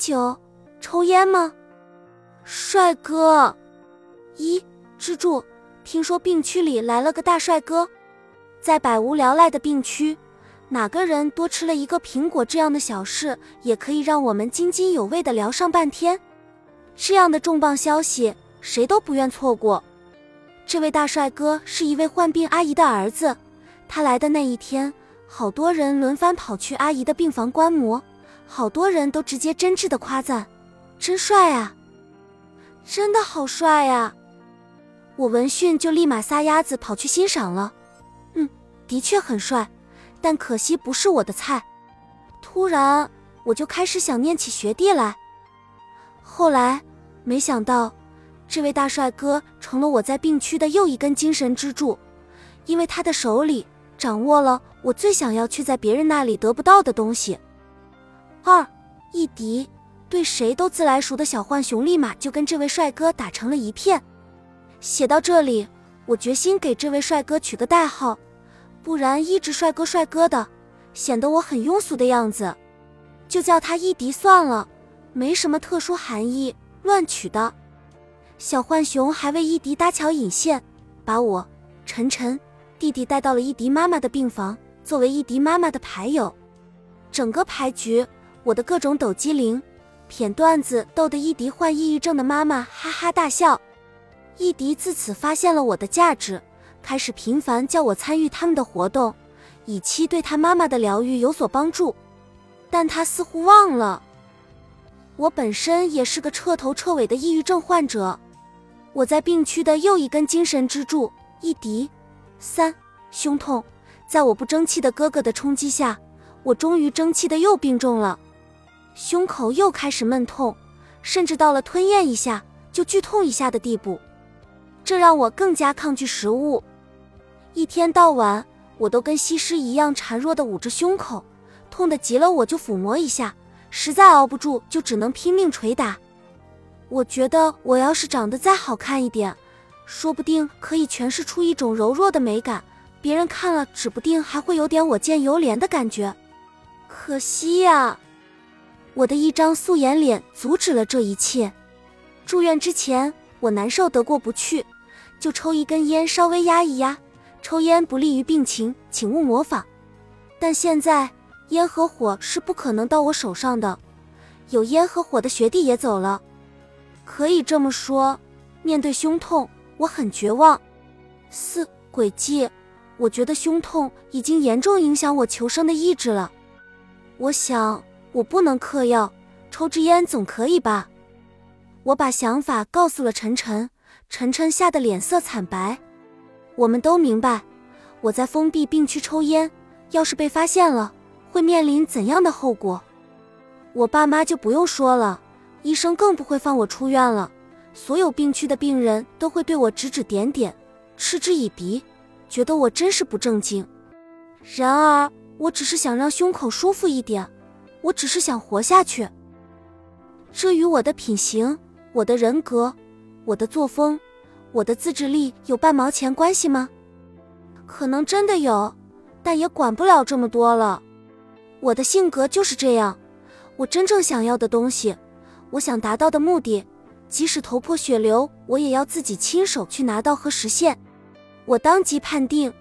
酒、抽烟吗？帅哥，一支柱，听说病区里来了个大帅哥，在百无聊赖的病区，哪个人多吃了一个苹果这样的小事，也可以让我们津津有味的聊上半天。这样的重磅消息，谁都不愿错过。这位大帅哥是一位患病阿姨的儿子，他来的那一天，好多人轮番跑去阿姨的病房观摩，好多人都直接真挚的夸赞：“真帅啊！”真的好帅呀！我闻讯就立马撒丫子跑去欣赏了。嗯，的确很帅，但可惜不是我的菜。突然，我就开始想念起学弟来。后来，没想到，这位大帅哥成了我在病区的又一根精神支柱，因为他的手里掌握了我最想要却在别人那里得不到的东西。二，一敌。对谁都自来熟的小浣熊立马就跟这位帅哥打成了一片。写到这里，我决心给这位帅哥取个代号，不然一直帅哥帅哥的，显得我很庸俗的样子，就叫他一迪算了，没什么特殊含义，乱取的。小浣熊还为一迪搭桥引线，把我晨晨弟弟带到了一迪妈妈的病房，作为一迪妈妈的牌友。整个牌局，我的各种抖机灵。谝段子逗得伊迪患抑郁症的妈妈哈哈大笑，伊迪自此发现了我的价值，开始频繁叫我参与他们的活动，以期对他妈妈的疗愈有所帮助。但他似乎忘了，我本身也是个彻头彻尾的抑郁症患者。我在病区的又一根精神支柱，一迪。三，胸痛，在我不争气的哥哥的冲击下，我终于争气的又病重了。胸口又开始闷痛，甚至到了吞咽一下就剧痛一下的地步，这让我更加抗拒食物。一天到晚，我都跟西施一样孱弱的捂着胸口，痛得急了我就抚摸一下，实在熬不住就只能拼命捶打。我觉得我要是长得再好看一点，说不定可以诠释出一种柔弱的美感，别人看了指不定还会有点我见犹怜的感觉。可惜呀。我的一张素颜脸阻止了这一切。住院之前，我难受得过不去，就抽一根烟稍微压一压。抽烟不利于病情，请勿模仿。但现在烟和火是不可能到我手上的。有烟和火的学弟也走了，可以这么说，面对胸痛，我很绝望。四诡计，我觉得胸痛已经严重影响我求生的意志了。我想。我不能嗑药，抽支烟总可以吧？我把想法告诉了晨晨，晨晨吓得脸色惨白。我们都明白，我在封闭病区抽烟，要是被发现了，会面临怎样的后果。我爸妈就不用说了，医生更不会放我出院了。所有病区的病人都会对我指指点点，嗤之以鼻，觉得我真是不正经。然而，我只是想让胸口舒服一点。我只是想活下去，这与我的品行、我的人格、我的作风、我的自制力有半毛钱关系吗？可能真的有，但也管不了这么多了。我的性格就是这样，我真正想要的东西，我想达到的目的，即使头破血流，我也要自己亲手去拿到和实现。我当即判定，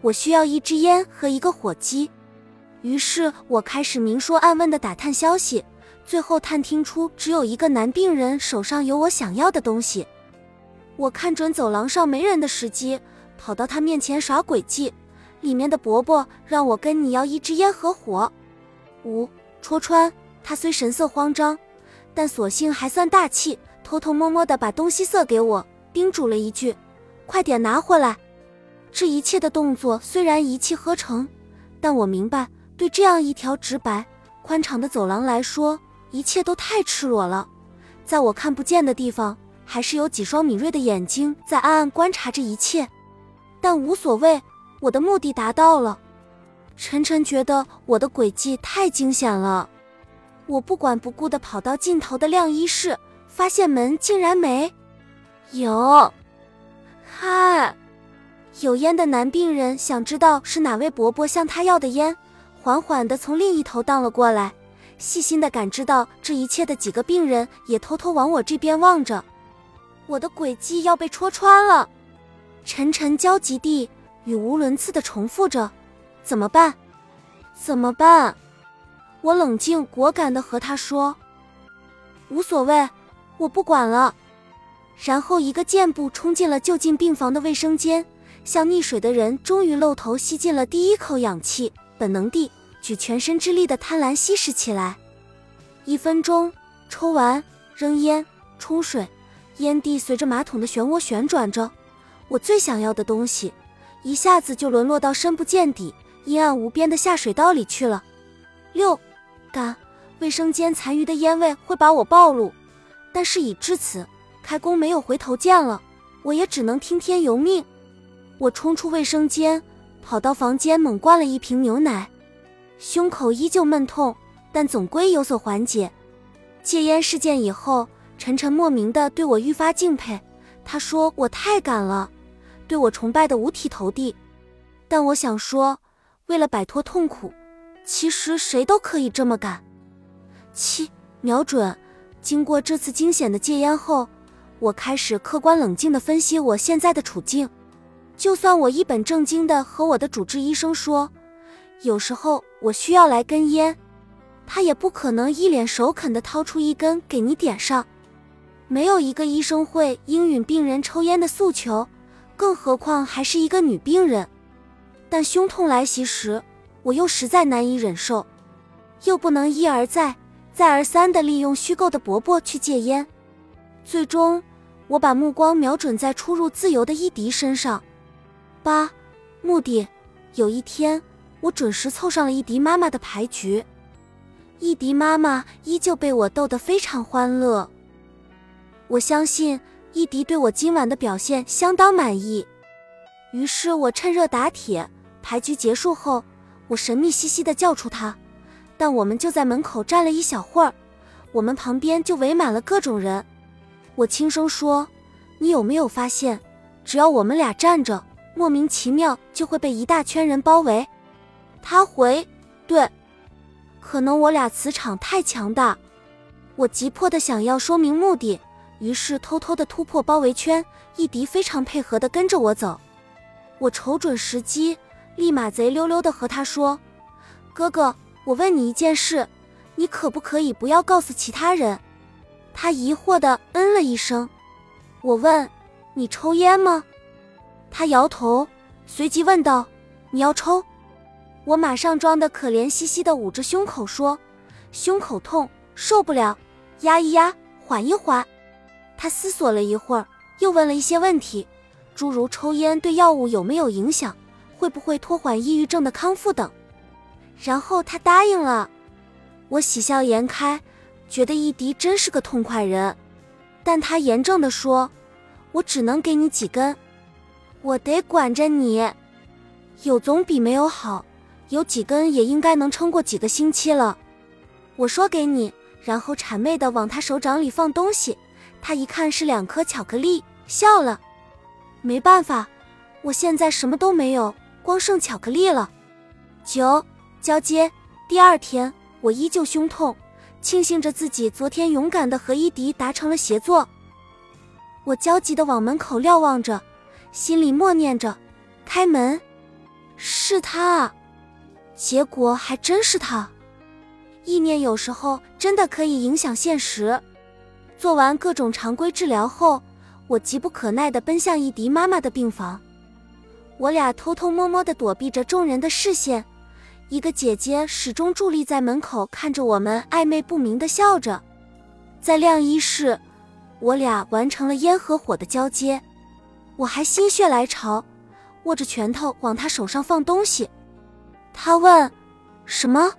我需要一支烟和一个火机。于是我开始明说暗问的打探消息，最后探听出只有一个男病人手上有我想要的东西。我看准走廊上没人的时机，跑到他面前耍诡计。里面的伯伯让我跟你要一支烟和火。五戳穿他虽神色慌张，但索性还算大气，偷偷摸摸的把东西塞给我，叮嘱了一句：“快点拿回来。”这一切的动作虽然一气呵成，但我明白。对这样一条直白、宽敞的走廊来说，一切都太赤裸了。在我看不见的地方，还是有几双敏锐的眼睛在暗暗观察着一切。但无所谓，我的目的达到了。晨晨觉得我的诡计太惊险了，我不管不顾地跑到尽头的晾衣室，发现门竟然没有。嗨，有烟的男病人想知道是哪位伯伯向他要的烟。缓缓地从另一头荡了过来，细心的感知到这一切的几个病人也偷偷往我这边望着。我的诡计要被戳穿了，晨晨焦急地、语无伦次的重复着：“怎么办？怎么办？”我冷静果敢的和他说：“无所谓，我不管了。”然后一个箭步冲进了就近病房的卫生间，像溺水的人终于露头吸进了第一口氧气，本能地举全身之力的贪婪吸食起来。一分钟，抽完，扔烟，冲水。烟蒂随着马桶的漩涡旋转着，我最想要的东西，一下子就沦落到深不见底、阴暗无边的下水道里去了。六，干，卫生间残余的烟味会把我暴露，但事已至此，开工没有回头箭了，我也只能听天由命。我冲出卫生间，跑到房间猛灌了一瓶牛奶，胸口依旧闷痛，但总归有所缓解。戒烟事件以后。晨晨莫名的对我愈发敬佩，他说我太敢了，对我崇拜的五体投地。但我想说，为了摆脱痛苦，其实谁都可以这么干。七，瞄准。经过这次惊险的戒烟后，我开始客观冷静的分析我现在的处境。就算我一本正经的和我的主治医生说，有时候我需要来根烟，他也不可能一脸首肯的掏出一根给你点上。没有一个医生会应允病人抽烟的诉求，更何况还是一个女病人。但胸痛来袭时，我又实在难以忍受，又不能一而再、再而三地利用虚构的伯伯去戒烟。最终，我把目光瞄准在出入自由的伊迪身上。八，目的：有一天，我准时凑上了伊迪妈妈的牌局。伊迪妈妈依旧被我逗得非常欢乐。我相信伊迪对我今晚的表现相当满意，于是我趁热打铁。牌局结束后，我神秘兮兮地叫出他，但我们就在门口站了一小会儿，我们旁边就围满了各种人。我轻声说：“你有没有发现，只要我们俩站着，莫名其妙就会被一大圈人包围？”他回：“对，可能我俩磁场太强大。”我急迫的想要说明目的。于是偷偷的突破包围圈，伊迪非常配合的跟着我走。我瞅准时机，立马贼溜溜的和他说：“哥哥，我问你一件事，你可不可以不要告诉其他人？”他疑惑的嗯了一声。我问：“你抽烟吗？”他摇头，随即问道：“你要抽？”我马上装的可怜兮兮的捂着胸口说：“胸口痛，受不了，压一压，缓一缓。”他思索了一会儿，又问了一些问题，诸如抽烟对药物有没有影响，会不会拖缓抑郁症的康复等。然后他答应了。我喜笑颜开，觉得伊迪真是个痛快人。但他严正地说：“我只能给你几根，我得管着你。有总比没有好，有几根也应该能撑过几个星期了。”我说给你，然后谄媚地往他手掌里放东西。他一看是两颗巧克力，笑了。没办法，我现在什么都没有，光剩巧克力了。九交接第二天，我依旧胸痛，庆幸着自己昨天勇敢的和伊迪达成了协作。我焦急的往门口瞭望着，心里默念着：“开门，是他啊。”结果还真是他。意念有时候真的可以影响现实。做完各种常规治疗后，我急不可耐地奔向伊迪妈妈的病房。我俩偷偷摸摸地躲避着众人的视线，一个姐姐始终伫立在门口看着我们，暧昧不明地笑着。在晾衣室，我俩完成了烟和火的交接。我还心血来潮，握着拳头往他手上放东西。他问：“什么？”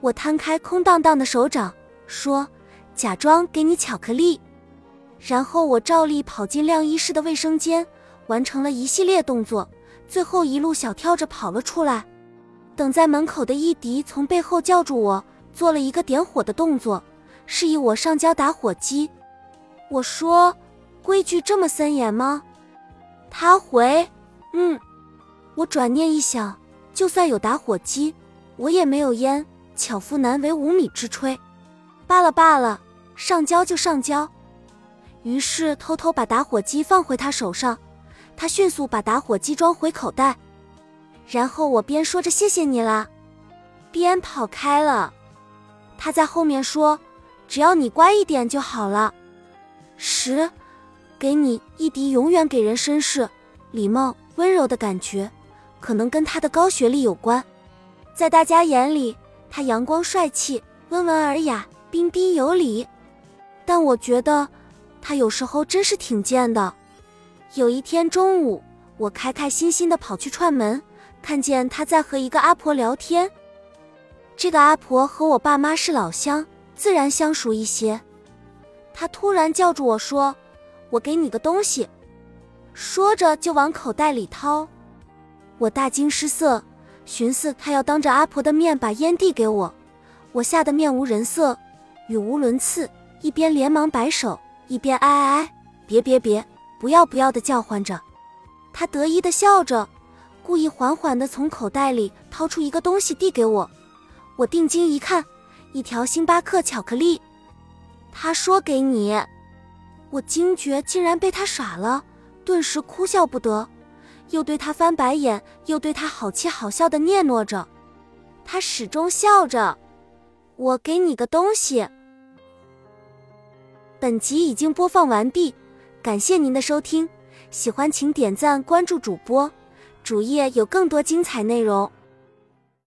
我摊开空荡荡的手掌，说。假装给你巧克力，然后我照例跑进晾衣室的卫生间，完成了一系列动作，最后一路小跳着跑了出来。等在门口的伊迪从背后叫住我，做了一个点火的动作，示意我上交打火机。我说：“规矩这么森严吗？”他回：“嗯。”我转念一想，就算有打火机，我也没有烟，巧妇难为无米之炊。罢了罢了，上交就上交。于是偷偷把打火机放回他手上，他迅速把打火机装回口袋，然后我边说着谢谢你啦，边跑开了。他在后面说：“只要你乖一点就好了。”十，给你一滴永远给人绅士、礼貌、温柔的感觉，可能跟他的高学历有关。在大家眼里，他阳光帅气、温文尔雅、彬彬有礼，但我觉得他有时候真是挺贱的。有一天中午，我开开心心的跑去串门，看见他在和一个阿婆聊天。这个阿婆和我爸妈是老乡，自然相熟一些。他突然叫住我说：“我给你个东西。”说着就往口袋里掏。我大惊失色，寻思他要当着阿婆的面把烟递给我，我吓得面无人色，语无伦次，一边连忙摆手，一边哎哎哎，别别别，不要不要的叫唤着。他得意的笑着，故意缓缓的从口袋里掏出一个东西递给我。我定睛一看，一条星巴克巧克力。他说：“给你。”我惊觉竟然被他耍了，顿时哭笑不得，又对他翻白眼，又对他好气好笑的嗫嚅着。他始终笑着。我给你个东西。本集已经播放完毕，感谢您的收听，喜欢请点赞关注主播，主页有更多精彩内容。